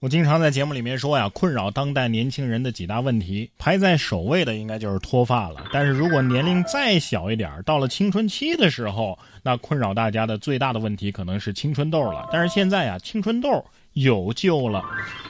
我经常在节目里面说呀，困扰当代年轻人的几大问题，排在首位的应该就是脱发了。但是如果年龄再小一点，到了青春期的时候，那困扰大家的最大的问题可能是青春痘了。但是现在呀，青春痘。有救了，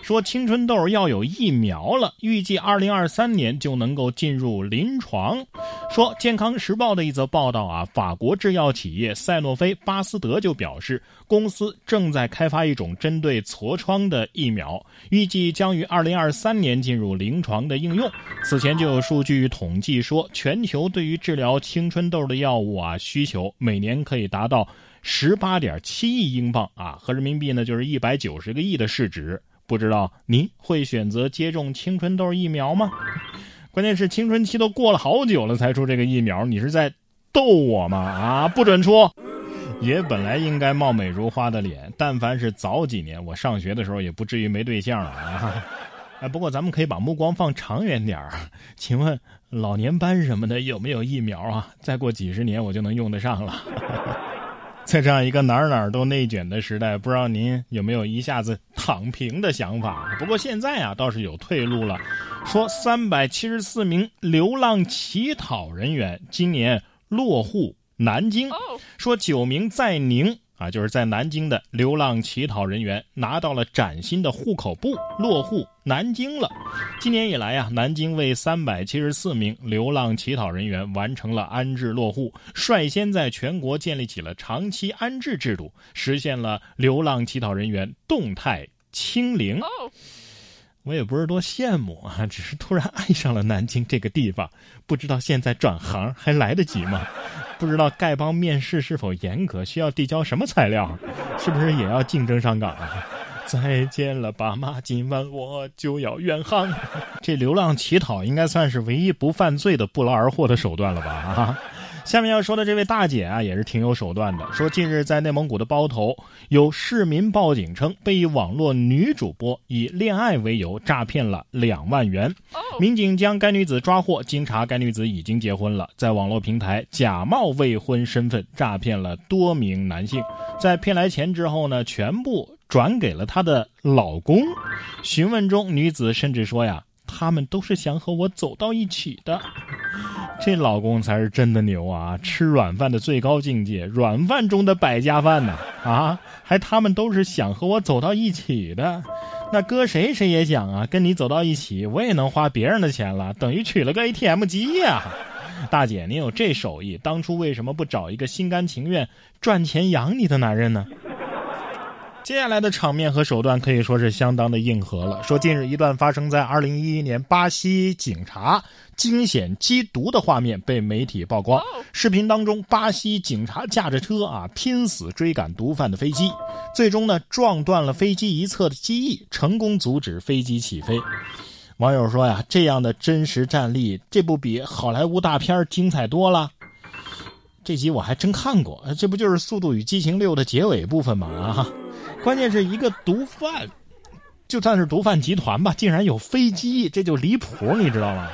说青春痘要有疫苗了，预计二零二三年就能够进入临床。说《健康时报》的一则报道啊，法国制药企业赛诺菲巴斯德就表示，公司正在开发一种针对痤疮的疫苗，预计将于二零二三年进入临床的应用。此前就有数据统计说，全球对于治疗青春痘的药物啊需求每年可以达到。十八点七亿英镑啊，合人民币呢就是一百九十个亿的市值。不知道您会选择接种青春痘疫苗吗？关键是青春期都过了好久了才出这个疫苗，你是在逗我吗？啊，不准出！爷本来应该貌美如花的脸，但凡是早几年我上学的时候，也不至于没对象了啊。哎，不过咱们可以把目光放长远点儿。请问老年斑什么的有没有疫苗啊？再过几十年我就能用得上了。在这样一个哪儿哪儿都内卷的时代，不知道您有没有一下子躺平的想法？不过现在啊，倒是有退路了。说三百七十四名流浪乞讨人员今年落户南京，说九名在宁。啊，就是在南京的流浪乞讨人员拿到了崭新的户口簿，落户南京了。今年以来啊，南京为三百七十四名流浪乞讨人员完成了安置落户，率先在全国建立起了长期安置制度，实现了流浪乞讨人员动态清零。我也不是多羡慕啊，只是突然爱上了南京这个地方，不知道现在转行还来得及吗？不知道丐帮面试是否严格，需要递交什么材料，是不是也要竞争上岗啊？再见了，爸妈，今晚我就要远航。这流浪乞讨应该算是唯一不犯罪的不劳而获的手段了吧？啊！下面要说的这位大姐啊，也是挺有手段的。说近日在内蒙古的包头，有市民报警称被一网络女主播以恋爱为由诈骗了两万元。民警将该女子抓获，经查该女子已经结婚了，在网络平台假冒未婚身份诈骗了多名男性，在骗来钱之后呢，全部转给了她的老公。询问中，女子甚至说呀，他们都是想和我走到一起的。这老公才是真的牛啊！吃软饭的最高境界，软饭中的百家饭呢！啊，还他们都是想和我走到一起的，那搁谁谁也想啊，跟你走到一起，我也能花别人的钱了，等于娶了个 ATM 机呀！大姐，您有这手艺，当初为什么不找一个心甘情愿赚钱养你的男人呢？接下来的场面和手段可以说是相当的硬核了。说近日一段发生在二零一一年巴西警察惊险缉毒的画面被媒体曝光。视频当中，巴西警察驾着车啊，拼死追赶毒贩的飞机，最终呢撞断了飞机一侧的机翼，成功阻止飞机起飞。网友说呀，这样的真实战例，这不比好莱坞大片精彩多了？这集我还真看过，这不就是《速度与激情六》的结尾部分吗？啊！关键是一个毒贩，就算是毒贩集团吧，竟然有飞机，这就离谱，你知道吗？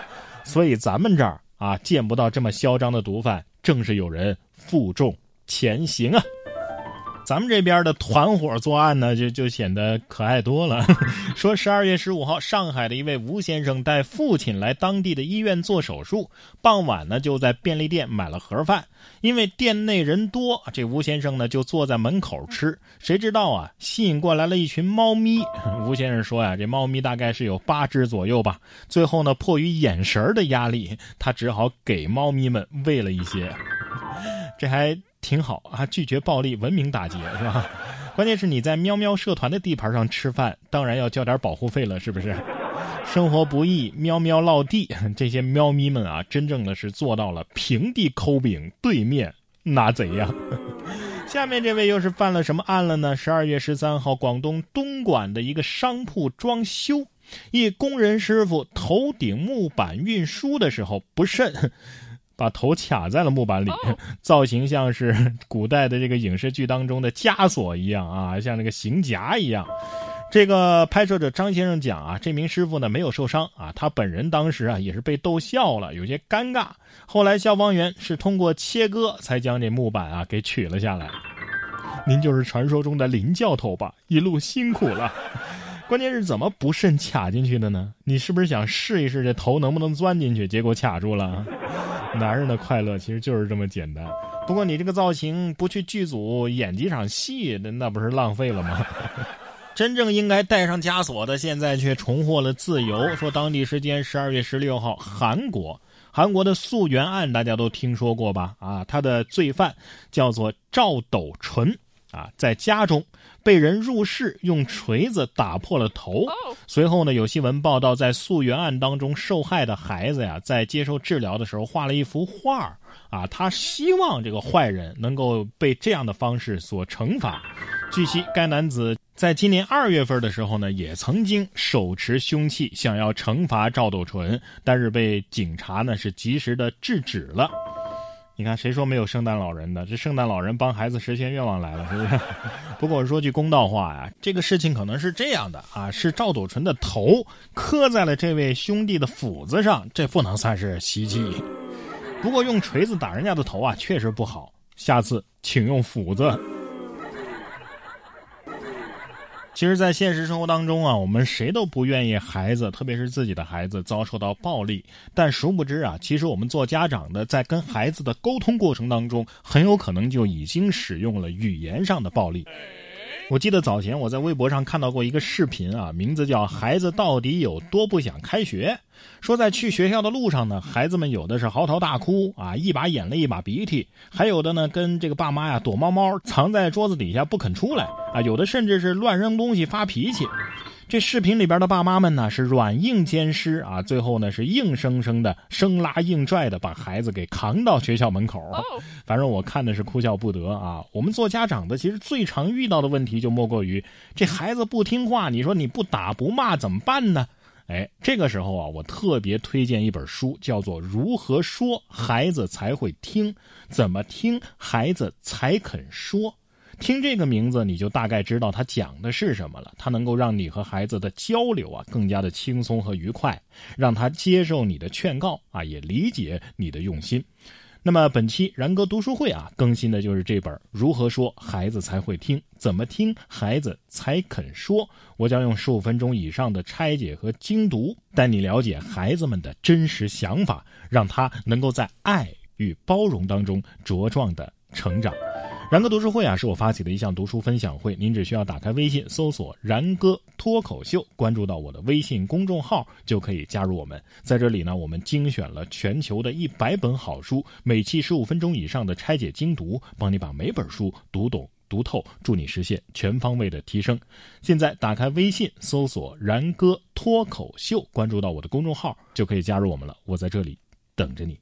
所以咱们这儿啊，见不到这么嚣张的毒贩，正是有人负重前行啊。咱们这边的团伙作案呢，就就显得可爱多了。说十二月十五号，上海的一位吴先生带父亲来当地的医院做手术，傍晚呢就在便利店买了盒饭。因为店内人多，这吴先生呢就坐在门口吃。谁知道啊，吸引过来了一群猫咪。吴先生说呀，这猫咪大概是有八只左右吧。最后呢，迫于眼神的压力，他只好给猫咪们喂了一些。这还。挺好啊，拒绝暴力，文明打劫是吧？关键是你在喵喵社团的地盘上吃饭，当然要交点保护费了，是不是？生活不易，喵喵落地，这些喵咪们啊，真正的是做到了平地抠饼，对面拿贼呀。下面这位又是犯了什么案了呢？十二月十三号，广东东莞的一个商铺装修，一工人师傅头顶木板运输的时候不慎。把头卡在了木板里，造型像是 古代的这个影视剧当中的枷锁一样啊，像那个刑夹一样。这个拍摄者张先生讲啊，这名师傅呢没有受伤啊，他本人当时啊也是被逗笑了，有些尴尬。后来消防员是通过切割才将这木板啊给取了下来。您就是传说中的林教头吧？一路辛苦了。关键是怎么不慎卡进去的呢？你是不是想试一试这头能不能钻进去？结果卡住了。男人的快乐其实就是这么简单。不过你这个造型不去剧组演几场戏，那那不是浪费了吗？真正应该带上枷锁的，现在却重获了自由。说当地时间十二月十六号，韩国韩国的溯源案大家都听说过吧？啊，他的罪犯叫做赵斗淳。啊，在家中被人入室用锤子打破了头。随后呢，有新闻报道，在溯源案当中，受害的孩子呀，在接受治疗的时候画了一幅画啊，他希望这个坏人能够被这样的方式所惩罚。据悉，该男子在今年二月份的时候呢，也曾经手持凶器想要惩罚赵斗淳，但是被警察呢是及时的制止了。你看，谁说没有圣诞老人的？这圣诞老人帮孩子实现愿望来了，是不是？不过说句公道话呀，这个事情可能是这样的啊，是赵斗淳的头磕在了这位兄弟的斧子上，这不能算是袭击。不过用锤子打人家的头啊，确实不好。下次请用斧子。其实，在现实生活当中啊，我们谁都不愿意孩子，特别是自己的孩子遭受到暴力。但殊不知啊，其实我们做家长的，在跟孩子的沟通过程当中，很有可能就已经使用了语言上的暴力。我记得早前我在微博上看到过一个视频啊，名字叫《孩子到底有多不想开学》。说在去学校的路上呢，孩子们有的是嚎啕大哭啊，一把眼泪一把鼻涕；还有的呢，跟这个爸妈呀躲猫猫，藏在桌子底下不肯出来啊。有的甚至是乱扔东西发脾气。这视频里边的爸妈们呢，是软硬兼施啊，最后呢是硬生生的生拉硬拽的把孩子给扛到学校门口。反正我看的是哭笑不得啊。我们做家长的，其实最常遇到的问题就莫过于这孩子不听话，你说你不打不骂怎么办呢？哎，这个时候啊，我特别推荐一本书，叫做《如何说孩子才会听，怎么听孩子才肯说》。听这个名字，你就大概知道他讲的是什么了。它能够让你和孩子的交流啊更加的轻松和愉快，让他接受你的劝告啊，也理解你的用心。那么本期然哥读书会啊，更新的就是这本《如何说孩子才会听，怎么听孩子才肯说》。我将用十五分钟以上的拆解和精读，带你了解孩子们的真实想法，让他能够在爱与包容当中茁壮的成长。然哥读书会啊，是我发起的一项读书分享会。您只需要打开微信，搜索“然哥脱口秀”，关注到我的微信公众号，就可以加入我们。在这里呢，我们精选了全球的一百本好书，每期十五分钟以上的拆解精读，帮你把每本书读懂读透，助你实现全方位的提升。现在打开微信，搜索“然哥脱口秀”，关注到我的公众号，就可以加入我们了。我在这里等着你。